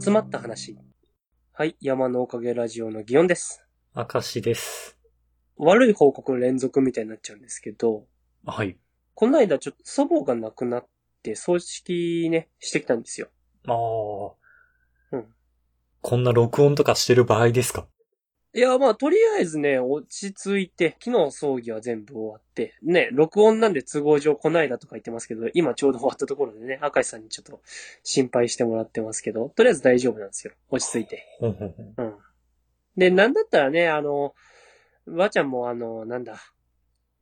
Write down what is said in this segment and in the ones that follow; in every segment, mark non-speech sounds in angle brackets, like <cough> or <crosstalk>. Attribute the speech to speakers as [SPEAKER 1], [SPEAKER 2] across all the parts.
[SPEAKER 1] 集まった話。はい、山のおかげラジオの祇園です。
[SPEAKER 2] 明石です。
[SPEAKER 1] 悪い報告連続みたいになっちゃうんですけど、
[SPEAKER 2] はい。
[SPEAKER 1] この間ちょっと祖母が亡くなって葬式ね、してきたんですよ。
[SPEAKER 2] ああ。
[SPEAKER 1] うん。
[SPEAKER 2] こんな録音とかしてる場合ですか？
[SPEAKER 1] いや、まあ、とりあえずね、落ち着いて、昨日葬儀は全部終わって、ね、録音なんで都合上こないだとか言ってますけど、今ちょうど終わったところでね、明石さんにちょっと心配してもらってますけど、とりあえず大丈夫なんですよ。落ち着いて。うん。で、なんだったらね、あの、ばあちゃんもあの、なんだ、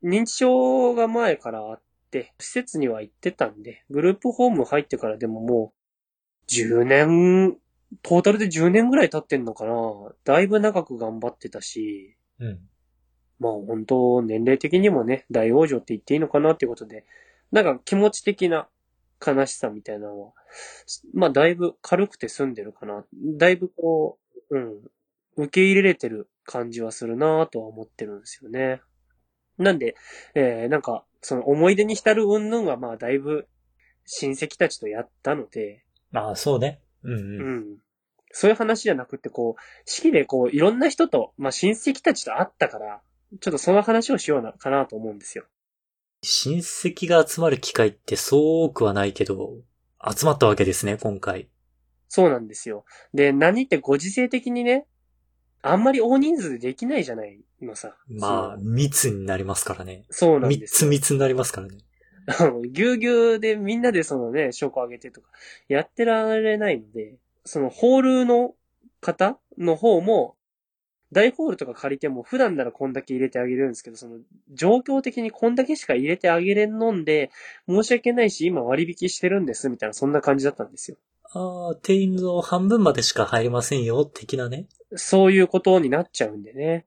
[SPEAKER 1] 認知症が前からあって、施設には行ってたんで、グループホーム入ってからでももう、10年、トータルで10年ぐらい経ってんのかなだいぶ長く頑張ってたし、
[SPEAKER 2] うん。
[SPEAKER 1] まあ本当、年齢的にもね、大往生って言っていいのかなっていうことで、なんか気持ち的な悲しさみたいなのは、まあだいぶ軽くて済んでるかな。だいぶこう、うん、受け入れれてる感じはするなとは思ってるんですよね。なんで、えー、なんか、その思い出に浸る云々はまあだいぶ親戚たちとやったので、
[SPEAKER 2] まあ、そうね。うん
[SPEAKER 1] う
[SPEAKER 2] うん。
[SPEAKER 1] ん。そういう話じゃなくて、こう、式でこう、いろんな人と、まあ親戚たちと会ったから、ちょっとその話をしような、かなと思うんですよ。
[SPEAKER 2] 親戚が集まる機会ってそう多くはないけど、集まったわけですね、今回。
[SPEAKER 1] そうなんですよ。で、何ってご時世的にね、あんまり大人数でできないじゃないのさ。
[SPEAKER 2] まあ、密になりますからね。
[SPEAKER 1] そう、なん
[SPEAKER 2] 三
[SPEAKER 1] ですよ。
[SPEAKER 2] つ密になりますからね。
[SPEAKER 1] あ <laughs> のぎゅうぎゅうでみんなでそのね、証拠あげてとか、やってられないので、そのホールの方の方も、大ホールとか借りても普段ならこんだけ入れてあげるんですけど、その状況的にこんだけしか入れてあげれんのんで、申し訳ないし今割引してるんです、みたいなそんな感じだったんですよ。
[SPEAKER 2] ああ、定員の半分までしか入れませんよ、的なね。
[SPEAKER 1] そういうことになっちゃうんでね。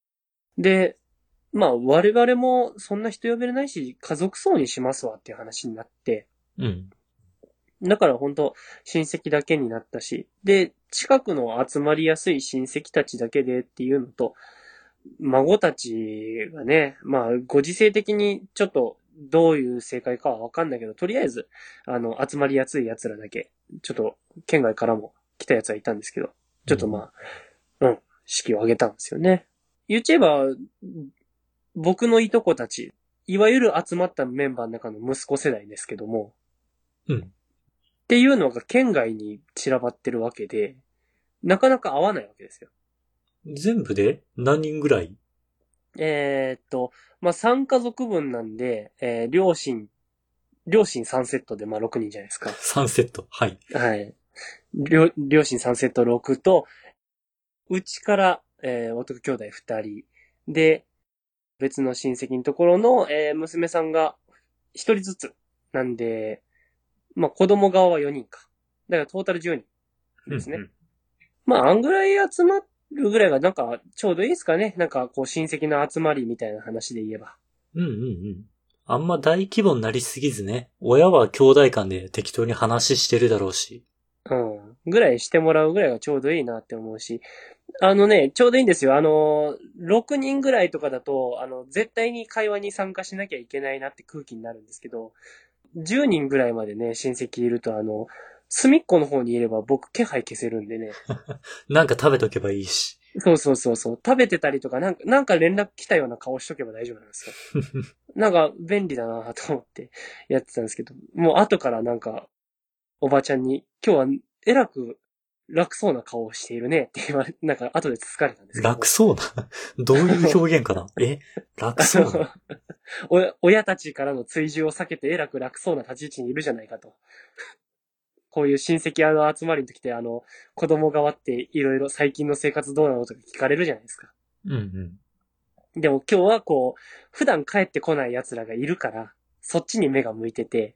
[SPEAKER 1] で、まあ我々もそんな人呼べれないし、家族葬にしますわっていう話になって、
[SPEAKER 2] うん。
[SPEAKER 1] だから本当親戚だけになったし、で、近くの集まりやすい親戚たちだけでっていうのと、孫たちがね、まあ、ご時世的にちょっとどういう正解かはわかんないけど、とりあえず、あの、集まりやすい奴らだけ、ちょっと、県外からも来た奴はいたんですけど、ちょっとまあ、うん、式を挙げたんですよね。言っちゃえば、僕のいとこたち、いわゆる集まったメンバーの中の息子世代ですけども、
[SPEAKER 2] うん。
[SPEAKER 1] っていうのが県外に散らばってるわけで、なかなか合わないわけですよ。
[SPEAKER 2] 全部で？何人ぐらい？
[SPEAKER 1] えーっと、まあ、3家族分なんで、えー両親、両親3セットで、まあ、6人じゃないですか。
[SPEAKER 2] ?3 セット。はい。
[SPEAKER 1] はい。両、両親3セット6と、うちから、えー男兄弟2人。で、別の親戚のところの、えー娘さんが1人ずつ。なんで、まあ、子供側は4人か。だからトータル10人ですね。
[SPEAKER 2] うんうん
[SPEAKER 1] まあ、あんぐらい集まるぐらいがなんかちょうどいいですかね。なんかこう親戚の集まりみたいな話で言えば。
[SPEAKER 2] うんうんうん。あんま大規模になりすぎずね。親は兄弟間で適当に話してるだろうし。
[SPEAKER 1] うん。ぐらいしてもらうぐらいがちょうどいいなって思うし。あのね、ちょうどいいんですよ。あの、6人ぐらいとかだと、あの、絶対に会話に参加しなきゃいけないなって空気になるんですけど、10人ぐらいまでね、親戚いると、あの、隅っこの方にいれば僕気配消せるんでね。<laughs>
[SPEAKER 2] なんか食べとけばいいし。
[SPEAKER 1] そうそうそうそう。食べてたりとか、なんか、なんか連絡来たような顔しとけば大丈夫なんですよ。<laughs> なんか便利だなと思ってやってたんですけど、もう後からなんか、おばちゃんに、今日はえらく楽そうな顔をしているねって言われ、<laughs> なんか後でつつかれたんですけど。
[SPEAKER 2] 楽そうな？<laughs> どういう表現かな？え？楽そうな？
[SPEAKER 1] お親たちからの追従を避けてえらく楽そうな立ち位置にいるじゃないかと。こういう親戚あの集まりの時ってあの、子供側っていろいろ最近の生活どうなのとか聞かれるじゃないですか。
[SPEAKER 2] うんうん。
[SPEAKER 1] でも今日はこう、普段帰ってこない奴らがいるから、そっちに目が向いてて、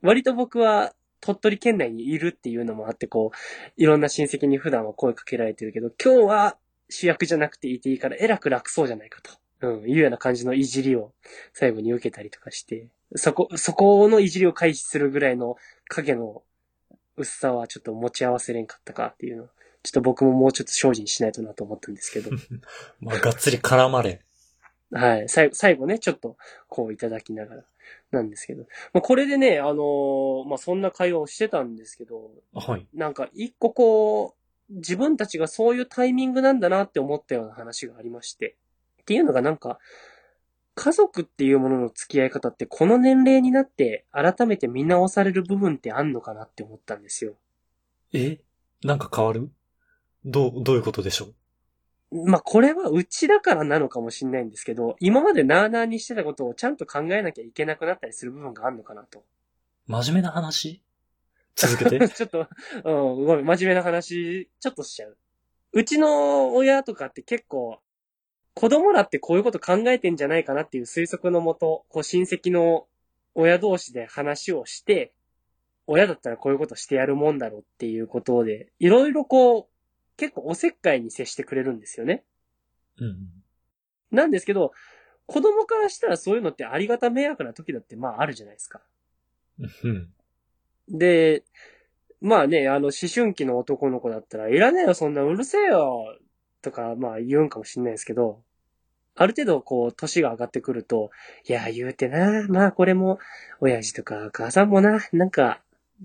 [SPEAKER 1] 割と僕は鳥取県内にいるっていうのもあって、こう、いろんな親戚に普段は声かけられてるけど、今日は主役じゃなくていていいから、えらく楽そうじゃないかと。うん、いうような感じのいじりを最後に受けたりとかして、そこ、そこのいじりを回避するぐらいの影の薄さはちょっと持ち合わせれんかったかっていうのを、ちょっと僕ももうちょっと精進しないとなと思ったんですけど。<laughs>
[SPEAKER 2] まあ、がっつり絡まれ。
[SPEAKER 1] はい。最後、最後ね、ちょっと、こういただきながら。なんですけど。まあ、これでね、あのーまあ、そんな会話をしてたんですけど、
[SPEAKER 2] はい。
[SPEAKER 1] なんか一個こう、自分たちがそういうタイミングなんだなって思ったような話がありまして。っていうのがなんか、家族っていうものの付き合い方ってこの年齢になって改めて見直される部分ってあんのかなって思ったんですよ。
[SPEAKER 2] え？なんか変わる？どう、どういうことでしょう？
[SPEAKER 1] まあ、これはうちだからなのかもしれないんですけど、今までなーなーにしてたことをちゃんと考えなきゃいけなくなったりする部分があるのかなと。
[SPEAKER 2] 真面目な話？続けて？<laughs>
[SPEAKER 1] ちょっと、うん、ごめん、真面目な話、ちょっとしちゃう。うちの親とかって結構、子供らってこういうこと考えてんじゃないかなっていう推測のもと、こう親戚の親同士で話をして、親だったらこういうことしてやるもんだろうっていうことで、いろいろこう、結構おせっかいに接してくれるんですよね。
[SPEAKER 2] うん。
[SPEAKER 1] なんですけど、子供からしたらそういうのってありがた迷惑な時だってまああるじゃないですか。
[SPEAKER 2] うん。
[SPEAKER 1] で、まあね、あの、思春期の男の子だったら、いらねえよ、そんなうるせえよ、とか、まあ言うんかもしんないですけど、ある程度こう、年が上がってくると、いや、言うてな、まあこれも、親父とか母さんもな、なんか、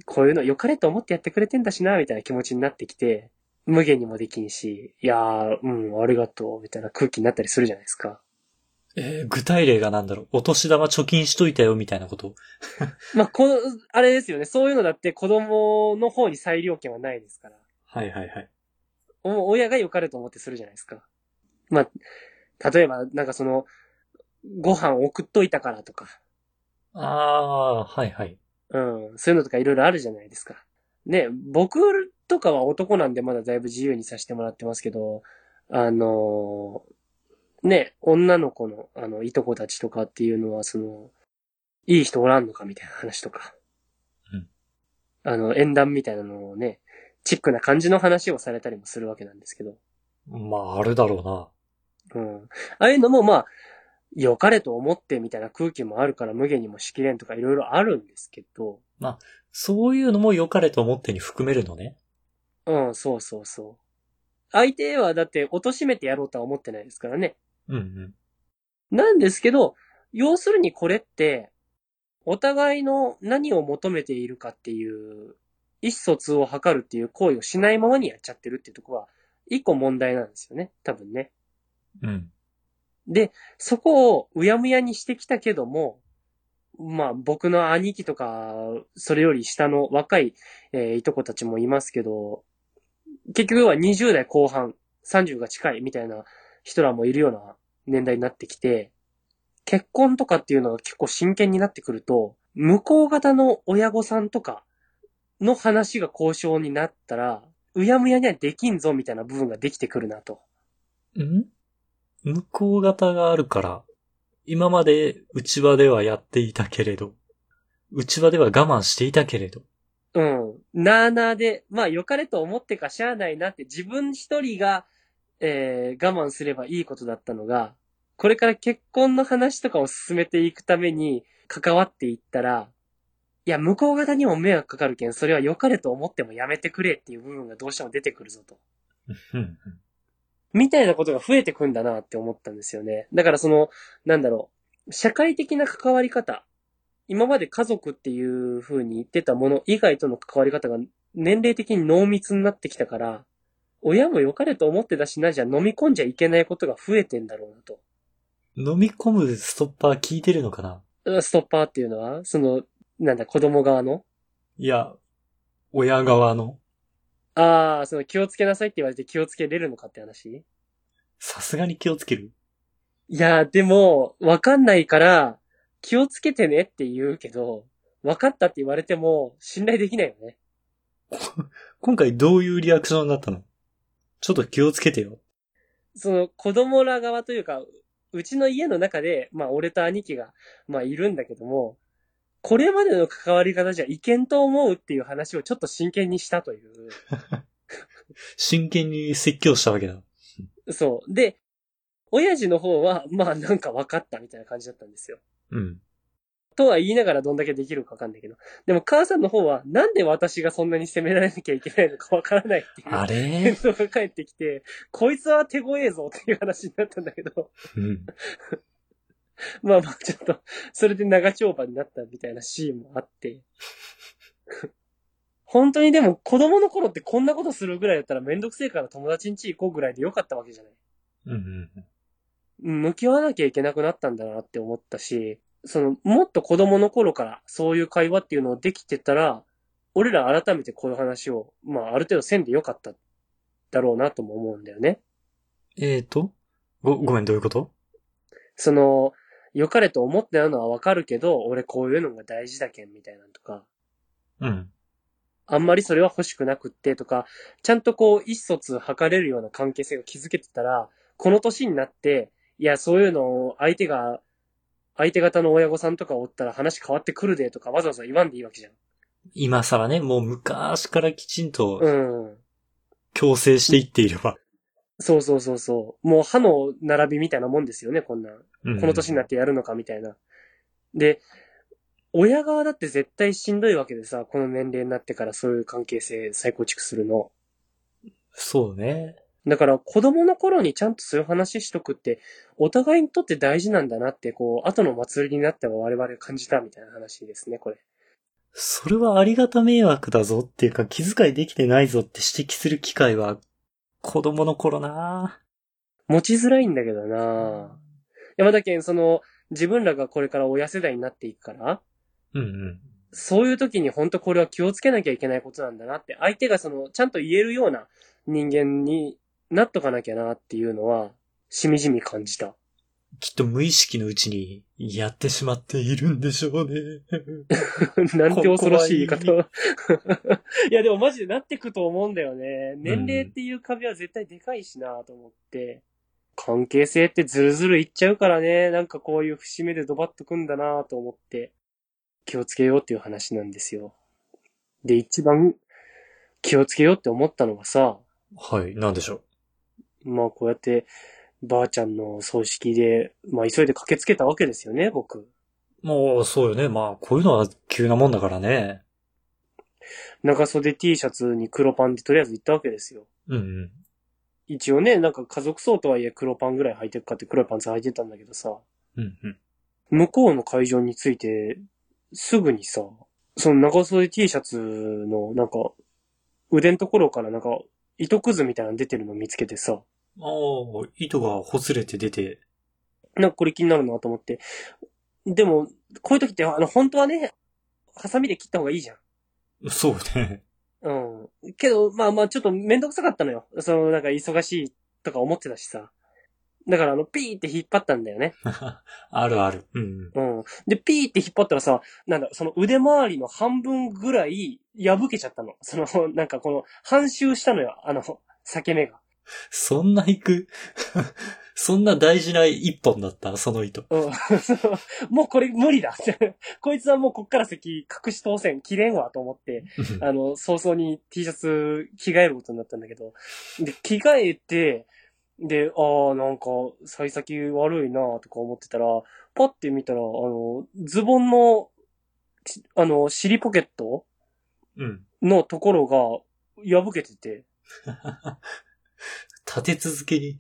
[SPEAKER 1] こういうの良かれと思ってやってくれてんだしな、みたいな気持ちになってきて、無限にもできんし、いやー、うん、ありがとう、みたいな空気になったりするじゃないですか。
[SPEAKER 2] えー具体例がなんだろうお年玉貯金しといたよみたいなこと <laughs>
[SPEAKER 1] まあ、この、あれですよね、そういうのだって子供の方に裁量権はないですから。
[SPEAKER 2] はいはいはい。
[SPEAKER 1] お親が良かれと思ってするじゃないですか。まあ、例えば、なんかその、ご飯送っといたからとか、
[SPEAKER 2] ああ、はいはい。
[SPEAKER 1] うん、そういうのとかいろいろあるじゃないですか。ね、僕とかは男なんでまだだいぶ自由にさせてもらってますけど、あのね、女の子の、あの、いとこたちとかっていうのは、その、いい人おらんのかみたいな話とか。
[SPEAKER 2] うん
[SPEAKER 1] あの、縁談みたいなのをね、チックな感じの話をされたりもするわけなんですけど。
[SPEAKER 2] まあ、あるだろうな。
[SPEAKER 1] うん。ああいうのもまあ、良かれと思ってみたいな空気もあるから無限にもしきれんとかいろいろあるんですけど、
[SPEAKER 2] そういうのも良かれと思ってに含めるのね。
[SPEAKER 1] うん、そうそうそう。相手はだって貶めてやろうとは思ってないですからね。
[SPEAKER 2] うんうん。
[SPEAKER 1] なんですけど、要するにこれって、お互いの何を求めているかっていう、意思疎通を図るっていう行為をしないままにやっちゃってるっていうところは、一個問題なんですよね。多分ね。
[SPEAKER 2] うん。
[SPEAKER 1] で、そこをうやむやにしてきたけども、まあ僕の兄貴とか、それより下の若い、えーいとこたちもいますけど、結局は20代後半、30が近いみたいな人らもいるような年代になってきて、結婚とかっていうのが結構真剣になってくると、向こう方の親御さんとかの話が交渉になったら、うやむやにはできんぞみたいな部分ができてくるなと。
[SPEAKER 2] ん？向こう型があるから、今まで内輪ではやっていたけれど、内輪では我慢していたけれど、
[SPEAKER 1] うん。なーなーで、まあ良かれと思ってかしゃあないなって自分一人が、えー、我慢すればいいことだったのが、これから結婚の話とかを進めていくために関わっていったら、いや、向こう方にも迷惑かかるけん、それは良かれと思ってもやめてくれっていう部分がどうしても出てくるぞと。みたいなことが増えてくんだなって思ったんですよね。だからその、なんだろう、社会的な関わり方、今まで家族っていう風に言ってたもの以外との関わり方が年齢的に濃密になってきたから、親も良かれと思ってたしな、じゃあ飲み込んじゃいけないことが増えてんだろうなと。
[SPEAKER 2] 飲み込むストッパー聞いてるのかな？
[SPEAKER 1] うんストッパーっていうのは、その、なんだ、子供側の？
[SPEAKER 2] いや、親側の、
[SPEAKER 1] ああ、その気をつけなさいって言われて気をつけれるのかって話？
[SPEAKER 2] さすがに気をつける。
[SPEAKER 1] いや、でも、わかんないから、気をつけてねって言うけど、わかったって言われても、信頼できないよね。<laughs>
[SPEAKER 2] 今回どういうリアクションだったの？ちょっと気をつけてよ。
[SPEAKER 1] その、子供ら側というか、うちの家の中で、まあ、俺と兄貴が、まあ、いるんだけども、これまでの関わり方じゃいけんと思うっていう話をちょっと真剣にしたという。<laughs>
[SPEAKER 2] 真剣に説教したわけだ。
[SPEAKER 1] そう。で、親父の方は、まあ、なんか分かったみたいな感じだったんですよ。
[SPEAKER 2] うん。
[SPEAKER 1] とは言いながらどんだけできるかわかんないけど。でも母さんの方は、なんで私がそんなに責められなきゃいけないのかわからないっていう。
[SPEAKER 2] あ
[SPEAKER 1] 返
[SPEAKER 2] れ？
[SPEAKER 1] 答が返ってきて、こいつは手強えぞっていう話になったんだけど。
[SPEAKER 2] うん。<laughs>
[SPEAKER 1] まあまあちょっと、それで長丁場になったみたいなシーンもあって。<laughs> 本当にでも子供の頃ってこんなことするぐらいだったらめんどくせえから友達ん家行こうぐらいでよかったわけじゃない。
[SPEAKER 2] うん。うん
[SPEAKER 1] 向き合わなきゃいけなくなったんだなって思ったし、その、もっと子供の頃からそういう会話っていうのをできてたら、俺ら改めてこういう話を、まあある程度せんでよかっただろうなとも思うんだよね。
[SPEAKER 2] えーと？ご、ごめん、どういうこと？
[SPEAKER 1] その、良かれと思ってるのはわかるけど、俺こういうのが大事だけんみたいなのとか、
[SPEAKER 2] うん。
[SPEAKER 1] あんまりそれは欲しくなくってとか、ちゃんとこう、意思疎通図れるような関係性が築けてたら、この年になって、いや、そういうのを相手が、相手方の親御さんとかおったら話変わってくるでとかわざわざ言わんでいいわけじゃん。
[SPEAKER 2] 今更ね、もう昔からきちんと
[SPEAKER 1] うん。
[SPEAKER 2] 強制していっていれば。
[SPEAKER 1] そうそうそうそう。もう歯の並びみたいなもんですよね、こんなん。
[SPEAKER 2] うん
[SPEAKER 1] この年になってやるのかみたいな。で、親側だって絶対しんどいわけでさ、この年齢になってからそういう関係性再構築するの。
[SPEAKER 2] そうね。
[SPEAKER 1] だから子供の頃にちゃんとそういう話しとくって、お互いにとって大事なんだなって、こう、後の祭りになっては我々感じたみたいな話ですね、これ。
[SPEAKER 2] それはありがた迷惑だぞっていうか気遣いできてないぞって指摘する機会は子供の頃な
[SPEAKER 1] 持ちづらいんだけどな山田県、その、自分らがこれから親世代になっていくから、
[SPEAKER 2] うんうん。
[SPEAKER 1] そういう時に本当これは気をつけなきゃいけないことなんだなって、相手がその、ちゃんと言えるような人間になっとかなきゃなっていうのは、しみじみ感じた。
[SPEAKER 2] きっと無意識のうちにやってしまっているんでしょうね。<laughs>
[SPEAKER 1] なんて恐ろしい言い方
[SPEAKER 2] こ
[SPEAKER 1] を。<laughs> いやでもマジでなってくと思うんだよね。年齢っていう壁は絶対でかいしなと思って。関係性ってずるずるいっちゃうからね。なんかこういう節目でドバッとくんだなと思って。気をつけようっていう話なんですよ。で、一番気をつけようって思ったのがさ、
[SPEAKER 2] はい、なんでしょ
[SPEAKER 1] まあこうやって、ばあちゃんの葬式で、まあ急いで駆けつけたわけですよね、僕。
[SPEAKER 2] う。もう、そうよね。まあ、こういうのは急なもんだからね。
[SPEAKER 1] 長袖 T シャツに黒パンでとりあえず行ったわけですよ。
[SPEAKER 2] うんうん。
[SPEAKER 1] 一応ね、なんか家族層とはいえ黒パンぐらい履いてるかって黒いパンツ履いてたんだけどさ、
[SPEAKER 2] うんうん。
[SPEAKER 1] 向こうの会場について、すぐにさ、その長袖 T シャツのなんか、腕のところからなんか、糸くずみたいなの出てるの見つけてさ、
[SPEAKER 2] ああ、糸がほつれて出て。
[SPEAKER 1] なんかこれ気になるなと思って。でも、こういう時って、あの、本当はね、ハサミで切った方がいいじゃん。
[SPEAKER 2] そうね。
[SPEAKER 1] うん。けど、まあまあ、ちょっとめんどくさかったのよ。その、なんか忙しいとか思ってたしさ。だから、あの、ピーって引っ張ったんだよね。<laughs>
[SPEAKER 2] あるある。うんうん。
[SPEAKER 1] うん。で、ピーって引っ張ったらさ、なんだ、その腕周りの半分ぐらい破けちゃったの。その、なんかこの、半周したのよ。あの、裂け目が。
[SPEAKER 2] そんな行く？<laughs> そんな大事な一本だった？その糸。
[SPEAKER 1] うん。<laughs> もうこれ無理だ。<laughs> こいつはもうこっから先隠し当選切れんわと思って、あの、早々に T シャツ着替えることになったんだけど、で、着替えて、で、ああ、なんか、幸先悪いなとか思ってたら、パッて見たら、あの、ズボンの、ちあの、尻ポケット
[SPEAKER 2] うん。
[SPEAKER 1] のところが破けてて、
[SPEAKER 2] 立て続けに。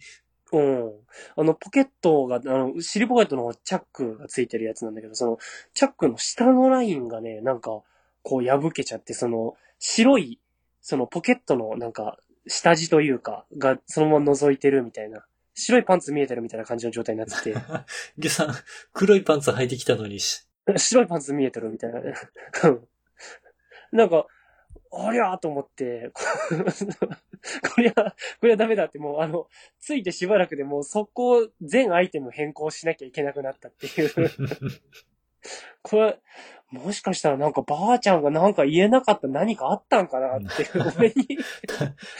[SPEAKER 1] うん。あの、ポケットが、あの、尻ポケットの方チャックがついてるやつなんだけど、その、チャックの下のラインがね、なんか、こう破けちゃって、その、白い、そのポケットのなんか、下地というか、がそのまま覗いてるみたいな、白いパンツ見えてるみたいな感じの状態になってて、<laughs>
[SPEAKER 2] ゲさん、黒いパンツ履いてきたのにし、<laughs>
[SPEAKER 1] 白いパンツ見えてるみたいな。<laughs> うんなんか、ありゃーと思って、こ <laughs> これは、これはダメだって、もうあの、ついてしばらくでもう速攻全アイテム変更しなきゃいけなくなったっていう。これ、もしかしたらなんかばあちゃんがなんか言えなかった何かあったんかなって、俺に、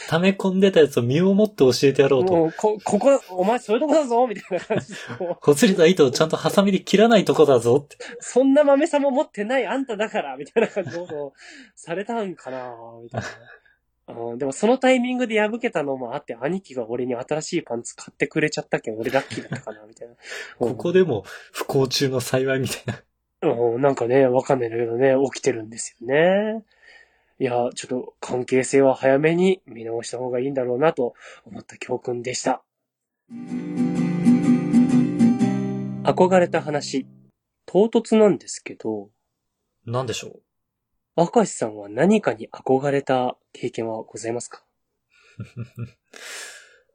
[SPEAKER 2] 溜め込んでたやつを身をもって教えてやろうと。
[SPEAKER 1] もうこ、ここ、お前そういうとこだぞみたいな感じで、こう
[SPEAKER 2] ほつれた糸をちゃんとハサミで切らないとこだぞって。
[SPEAKER 1] そんな豆さも持ってないあんただから、みたいな感じをされたんかな、みたいな。うん、でもそのタイミングで破けたのもあって、兄貴が俺に新しいパンツ買ってくれちゃったけん、俺ラッキーだったかな、みたいな。<laughs>
[SPEAKER 2] ここでも不幸中の幸いみたいな。
[SPEAKER 1] うん、なんかね、わかんないけどね、起きてるんですよね。いや、ちょっと関係性は早めに見直した方がいいんだろうなと思った教訓でした。憧れた話、唐突なんですけど、
[SPEAKER 2] なんでしょ
[SPEAKER 1] 明石さんは何かに憧れた経験はございますか？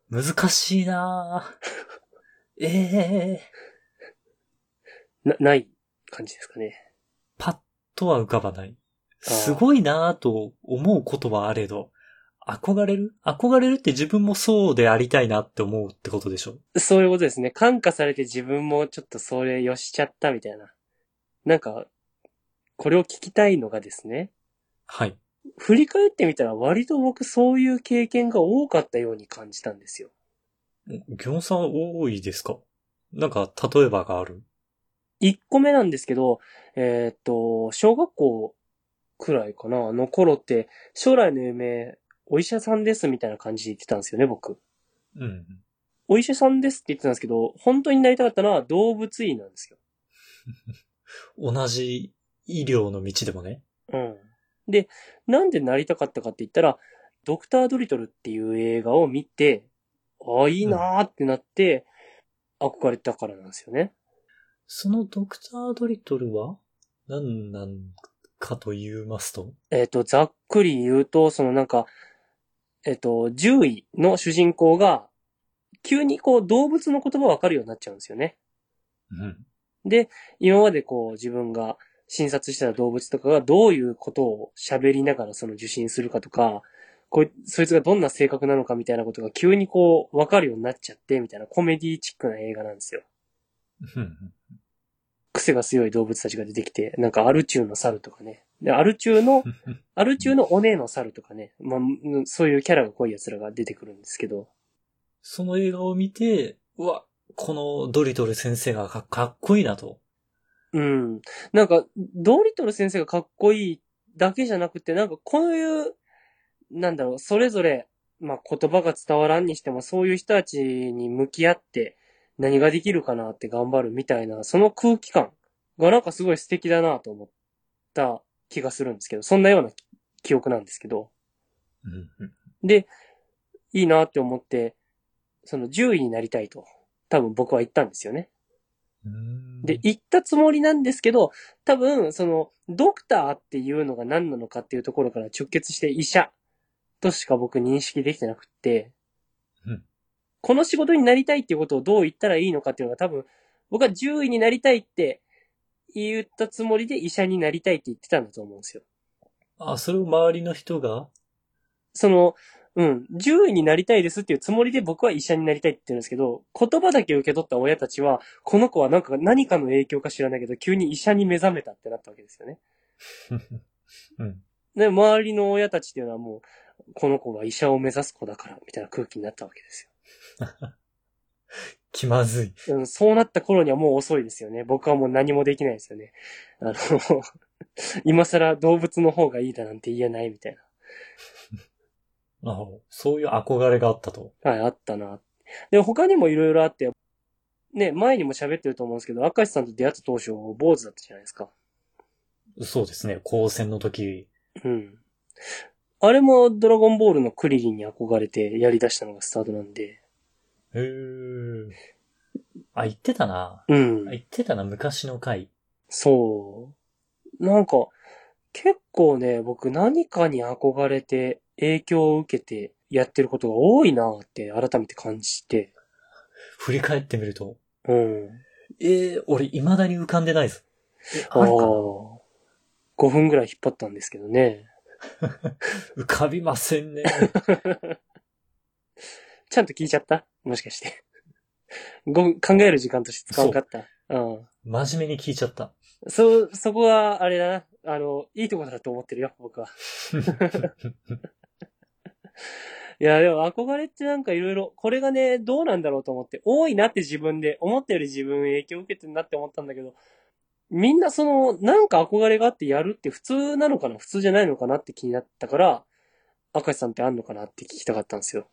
[SPEAKER 2] う。<laughs> 難しいなぁ。ええ
[SPEAKER 1] な、ない感じですかね。
[SPEAKER 2] パッとは浮かばない。すごいなぁと思うことはあれど、憧れる？憧れるって自分もそうでありたいなって思うってことでしょ？
[SPEAKER 1] そういうことですね。感化されて自分もちょっとそれよしちゃったみたいな。なんか、これを聞きたいのがですね、
[SPEAKER 2] はい。
[SPEAKER 1] 振り返ってみたら割と僕そういう経験が多かったように感じたんですよ。
[SPEAKER 2] ギョンさん多いですか？なんか、例えばがある
[SPEAKER 1] ？1個目なんですけど、えーっと、小学校くらいかな、あの頃って、将来の夢、お医者さんですみたいな感じで言ってたんですよね、僕。
[SPEAKER 2] うん。
[SPEAKER 1] お医者さんですって言ってたんですけど、本当になりたかったのは動物医なんですよ。<laughs>
[SPEAKER 2] 同じ医療の道でもね。
[SPEAKER 1] うん。で、なんでなりたかったかって言ったら、ドクター・ドリトルっていう映画を見て、ああ、いいなーってなって、憧れたからなんですよね。
[SPEAKER 2] そのドクター・ドリトルは何なんかと言いますと？
[SPEAKER 1] えっ、と、ざっくり言うと、そのなんか、えっ、と、獣医の主人公が、急にこう動物の言葉わかるようになっちゃうんですよね。
[SPEAKER 2] うん。
[SPEAKER 1] で、今までこう自分が診察してた動物とかがどういうことを喋りながらその受診するかとか、こいそいつがどんな性格なのかみたいなことが急にこうわかるようになっちゃってみたいなコメディチックな映画なんですよ。
[SPEAKER 2] うん。
[SPEAKER 1] 癖が強い動物たちが出てきて、なんかアルチューの猿とかね。で、アルチューの、<laughs> アルチューのお姉の猿とかね。まあ、うんそういうキャラが濃い奴らが出てくるんですけど。
[SPEAKER 2] その映画を見て、うわ、このドリトル先生がかかっこいいなと。
[SPEAKER 1] うん。なんか、ドーリトル先生がかっこいいだけじゃなくて、なんかこういう、なんだろう、それぞれ、まあ言葉が伝わらんにしても、そういう人たちに向き合って何ができるかなって頑張るみたいな、その空気感がなんかすごい素敵だなと思った気がするんですけど、そんなような記憶なんですけど。
[SPEAKER 2] うん。
[SPEAKER 1] で、いいなって思って、その獣医になりたいと、多分僕は言ったんですよね。
[SPEAKER 2] うん。
[SPEAKER 1] で、、言ったつもりなんですけど、多分、その、ドクターっていうのが何なのかっていうところから直結して医者としか僕認識できてなくって、
[SPEAKER 2] うん。
[SPEAKER 1] この仕事になりたいっていうことをどう言ったらいいのかっていうのが多分、僕は獣医になりたいって言ったつもりで医者になりたいって言ってたんだと思うんですよ。
[SPEAKER 2] あ、それを周りの人が？
[SPEAKER 1] その、うん、獣医になりたいですっていうつもりで僕は医者になりたいって言うんですけど、言葉だけ受け取った親たちは、この子はなんか何かの影響か知らないけど、急に医者に目覚めたってなったわけですよね。
[SPEAKER 2] うん。
[SPEAKER 1] で、周りの親たちっていうのはもう、この子は医者を目指す子だから、みたいな空気になったわけです <laughs>
[SPEAKER 2] 気まずい。
[SPEAKER 1] よ。うん、そうなった頃にはもう遅いですよね。僕はもう何もできないですよね。あの、<laughs> 今更動物の方がいいだなんて言えないみたい
[SPEAKER 2] あそういう憧れがあったと。
[SPEAKER 1] な。はい、あったな。で、他にもいろいろあって、ね、前にも喋ってると思うんですけど、明石さんと出会った当初、坊主だったじゃないですか。
[SPEAKER 2] そうですね。高専の時。
[SPEAKER 1] うん。あれもドラゴンボールのクリリンに憧れてやり出したのがスタートなんで。
[SPEAKER 2] へー。あ、言ってたな。
[SPEAKER 1] うん
[SPEAKER 2] あ。言ってたな、昔の回。
[SPEAKER 1] そう。なんか、結構ね、僕何かに憧れて影響を受けてやってることが多いなって改めて感じて。
[SPEAKER 2] 振り返ってみると。
[SPEAKER 1] うん。
[SPEAKER 2] えー、俺未だに浮かんでないぞ。え、
[SPEAKER 1] ああ
[SPEAKER 2] あるか？な
[SPEAKER 1] 5分ぐらい引っ張ったんですけどね。<laughs>
[SPEAKER 2] 浮かびませんね。<laughs>
[SPEAKER 1] ちゃんと聞いちゃった？もしかして。ご考える時間として使わんかった？うん。
[SPEAKER 2] 真面目に聞いちゃった。
[SPEAKER 1] そ、そこは、あれだな。あの、いいとこだと思ってるよ、僕は。<laughs> <laughs> いや、でも憧れってなんかいろいろ、これがね、どうなんだろうと思って、多いなって自分で、思ったより自分影響を受けてるなって思ったんだけど、みんなその、なんか憧れがあってやるって普通なのかな普通じゃないのかなって気になったから、赤石さんってあんのかなって聞きたかったんですよ。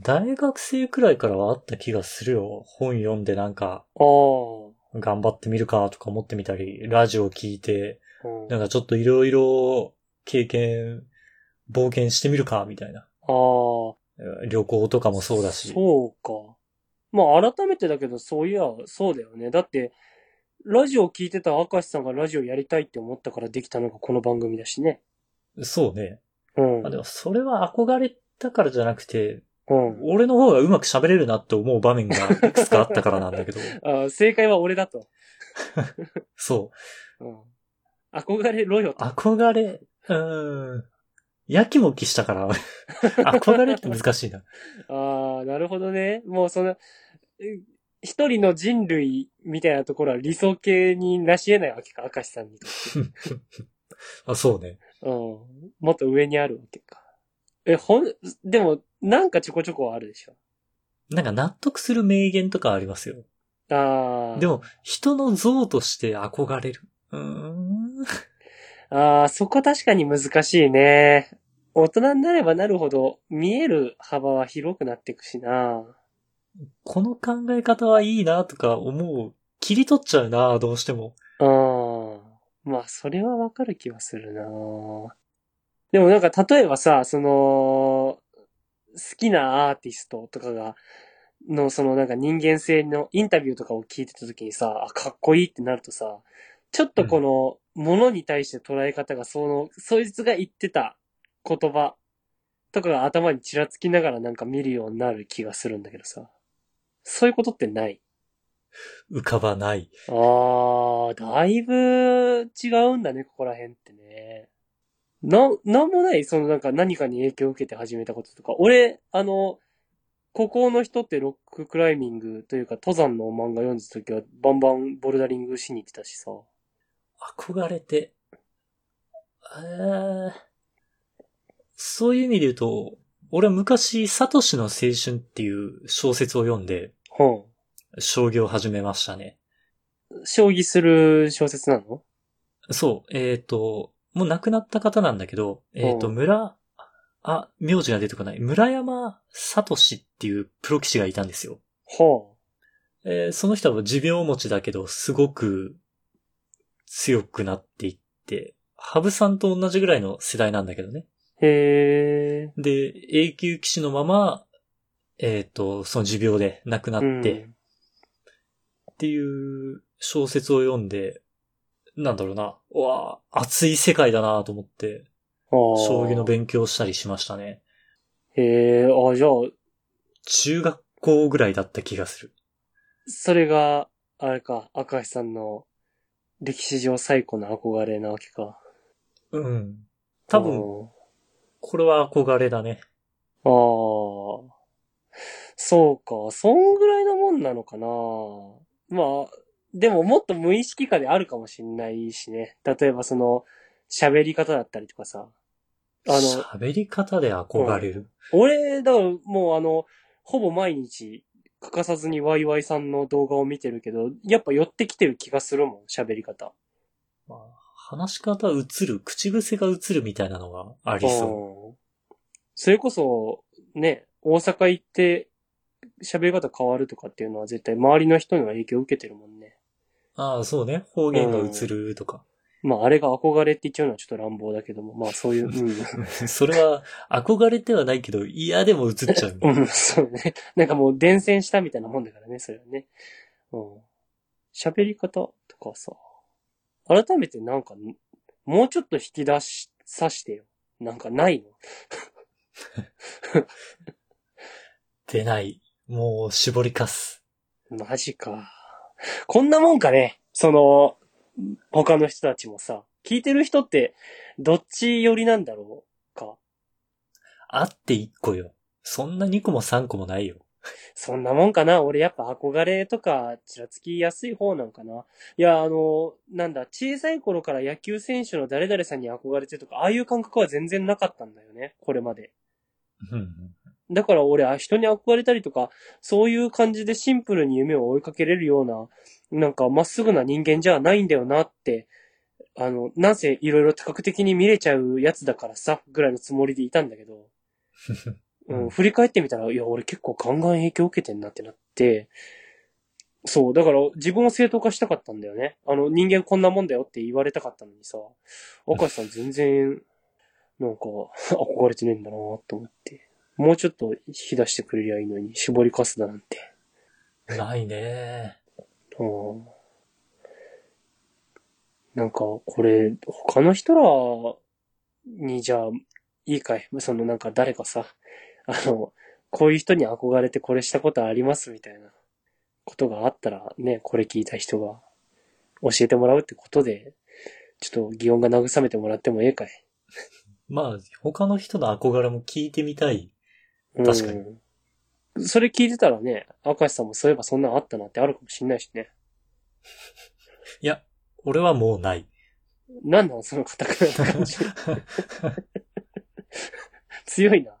[SPEAKER 2] 大学生くらいからはあった気がするよ。本読んでなんか、
[SPEAKER 1] ああ。
[SPEAKER 2] 頑張ってみるかとか思ってみたり、ラジオ聞いて、
[SPEAKER 1] うん、
[SPEAKER 2] なんかちょっといろいろ経験、冒険してみるかみたいな。
[SPEAKER 1] ああ。
[SPEAKER 2] 旅行とかもそうだし。
[SPEAKER 1] そうか。まあ改めてだけど、そういや、そうだよね。だって、ラジオ聞いてた明石さんがラジオやりたいって思ったからできたのがこの番組だしね。
[SPEAKER 2] そうね。
[SPEAKER 1] うん。
[SPEAKER 2] あでもそれは憧れたからじゃなくて、
[SPEAKER 1] うん。
[SPEAKER 2] 俺の方がうまく喋れるなって思う場面がいくつかあったからなんだけど。<laughs>
[SPEAKER 1] あ正解は俺だと。<laughs>
[SPEAKER 2] そう。
[SPEAKER 1] うん。憧れろよと。
[SPEAKER 2] 憧れ、うーん。やきもきしたから、<laughs> 憧れって難しいな。
[SPEAKER 1] ああ、なるほどね。もうその、え一人の人類みたいなところは理想形になし得ないわけか、明石さんにとって。<laughs>
[SPEAKER 2] あ、そうね。
[SPEAKER 1] うん。もっと上にあるわけか。え、ほん、でも、なんかちょこちょこはあるでしょ。
[SPEAKER 2] なんか納得する名言とかありますよ。
[SPEAKER 1] ああ。
[SPEAKER 2] でも、人の像として憧れる。うーん。
[SPEAKER 1] ああ、そこ確かに難しいね。大人になればなるほど、見える幅は広くなっていくしな。
[SPEAKER 2] この考え方はいいなとか思う。切り取っちゃうな、どうしても。
[SPEAKER 1] うん。まあ、それはわかる気はするな。でもなんか、例えばさ、その、好きなアーティストとかが、の、そのなんか人間性のインタビューとかを聞いてた時にさ、あ、かっこいいってなるとさ、ちょっとこの、ものに対して捉え方が、その、そいつが言ってた言葉とかが頭にちらつきながらなんか見るようになる気がするんだけどさ。そういうことってない
[SPEAKER 2] 浮かばない。
[SPEAKER 1] あー、だいぶ違うんだね、ここら辺ってね。な、なんもないそのなんか何かに影響を受けて始めたこととか。俺、あの、孤高の人ってロッククライミングというか登山の漫画読んでた時はバンバンボルダリングしに行ってたしさ。
[SPEAKER 2] 憧れて。えー、そういう意味で言うと、俺は昔、サトシの青春っていう小説を読んで、
[SPEAKER 1] ほ
[SPEAKER 2] 将棋を始めましたね。
[SPEAKER 1] う。将棋する小説なの？
[SPEAKER 2] そう、えっ、と、もう亡くなった方なんだけど、えっ、と、
[SPEAKER 1] うん
[SPEAKER 2] 村、あ、名字が出てこない。村山聡っていうプロ棋士がいたんですよ。
[SPEAKER 1] ほ
[SPEAKER 2] えーその人は持病持ちだけど、すごく強くなっていって、羽生さんと同じぐらいの世代なんだけどね。
[SPEAKER 1] う。へー。
[SPEAKER 2] で、永久騎士のまま、えっ、と、その持病で亡くなって、っていう小説を読んで、なんだろうな、うわあ熱い世界だなと思って、
[SPEAKER 1] うん、
[SPEAKER 2] 将棋の
[SPEAKER 1] 勉
[SPEAKER 2] 勉強をしたりしましたね。
[SPEAKER 1] へー、あ、じゃあ、
[SPEAKER 2] 中学校ぐらいだった気がする。
[SPEAKER 1] それが、あれか、赤石さんの歴史上最古の憧れなわけか。
[SPEAKER 2] うん。多分、これは憧れだね。
[SPEAKER 1] ああ。そうか、そんぐらいのもんなのかな。まあ、でももっと無意識化であるかもしんないしね。例えばその、喋り方だったりとかさ。あの、
[SPEAKER 2] 喋り方で憧れる？
[SPEAKER 1] 俺、だからもうあの、ほぼ毎日、欠かさずにワイワイさんの動画を見てるけど、やっぱ寄ってきてる気がするもん、喋り方。
[SPEAKER 2] まあ、話し方映る、口癖が映るみたいなのがありそう。
[SPEAKER 1] うんそれこそ、ね、大阪行って喋り方変わるとかっていうのは絶対周りの人には影響を受けてるもんね。
[SPEAKER 2] ああ、そうね。方言が映るとか。
[SPEAKER 1] まああれが憧れって言っちゃうのはちょっと乱暴だけども、まあそういう、うん。<laughs>
[SPEAKER 2] それは憧れてはないけど、嫌でも映っちゃう。
[SPEAKER 1] うん、そうね。なんかもう伝染したみたいなもんだからね、それはね。うん。喋り方とかさ、改めてなんか、もうちょっと引き出し、さしてよ。なんかないの？
[SPEAKER 2] 出ない。もう絞りかす。
[SPEAKER 1] マジか。こんなもんかね。その、他の人たちもさ、聞いてる人って、どっち寄りなんだろう？か？
[SPEAKER 2] あって1個よ。そんな2個も3個もないよ。
[SPEAKER 1] そんなもんかな？俺やっぱ憧れとか、ちらつきやすい方なんかないや、あの、なんだ、小さい頃から野球選手の誰々さんに憧れてとか、ああいう感覚は全然なかったんだよね。これまで。
[SPEAKER 2] うん。
[SPEAKER 1] だから俺、あ人に憧れたりとか、そういう感じでシンプルに夢を追いかけれるような、なんかまっすぐな人間じゃないんだよなって、あの、なんせいろいろ多角的に見れちゃうやつだからさ、ぐらいのつもりでいたんだけど、<laughs> うん、振り返ってみたら、いや、俺結構ガンガン影響受けてんなってなって、そう、だから自分を正当化したかったんだよね。あの、人間こんなもんだよって言われたかったのにさ、赤石さん全然、なんか、<laughs> 憧れてねえんだなと思って。もうちょっと引き出してくれりゃいいのに、絞りかすだなんて。
[SPEAKER 2] ないね。
[SPEAKER 1] うんなんか、これ、他の人らにじゃあ、いいかい？そのなんか誰かさ、あの、こういう人に憧れてこれしたことありますみたいなことがあったらね、これ聞いた人が教えてもらうってことで、ちょっと擬音が慰めてもらってもええかい <laughs>
[SPEAKER 2] まあ、他の人の憧れも聞いてみたい。確かに
[SPEAKER 1] に。それ聞いてたらね、明石さんもそういえばそんなんあったなってあるかもしんないしね。
[SPEAKER 2] いや、俺はもうない。
[SPEAKER 1] なんなんその硬くなった感じ。<laughs> 強いな。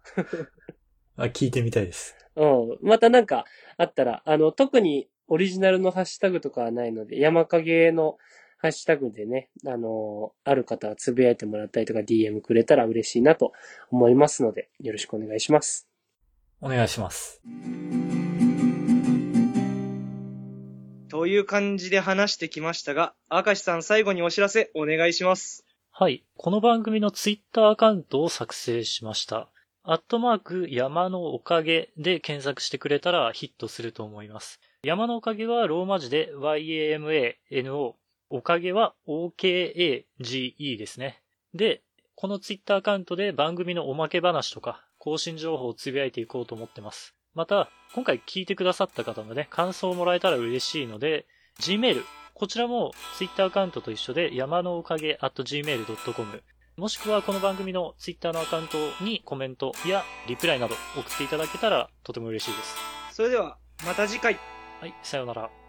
[SPEAKER 2] あ聞いてみたいです。
[SPEAKER 1] うん。またなんかあったら、あの、特にオリジナルのハッシュタグとかはないので、山影のハッシュタグでね、あの、ある方はつぶやいてもらったりとか DM くれたら嬉しいなと思いますので、よろしくお願いします。
[SPEAKER 2] お願いします。
[SPEAKER 3] という感じで話してきましたが、明石さん最後にお知らせお願いします。
[SPEAKER 2] はい。この番組のツイッターアカウントを作成しました。アットマーク山のおかげで検索してくれたらヒットすると思います。山のおかげはローマ字で YAMANO。おかげは OKAGE ですね。で、このツイッターアカウントで番組のおまけ話とか更新情報をつぶやいていこうと思ってます。また、今回聞いてくださった方のね、感想をもらえたら嬉しいので、Gmail、こちらも Twitter アカウントと一緒で山のおかげ at gmail.com もしくはこの番組の Twitter のアカウントにコメントやリプライなど送っていただけたらとても嬉しいです。
[SPEAKER 3] それでは、また次回。
[SPEAKER 2] はい、さようなら。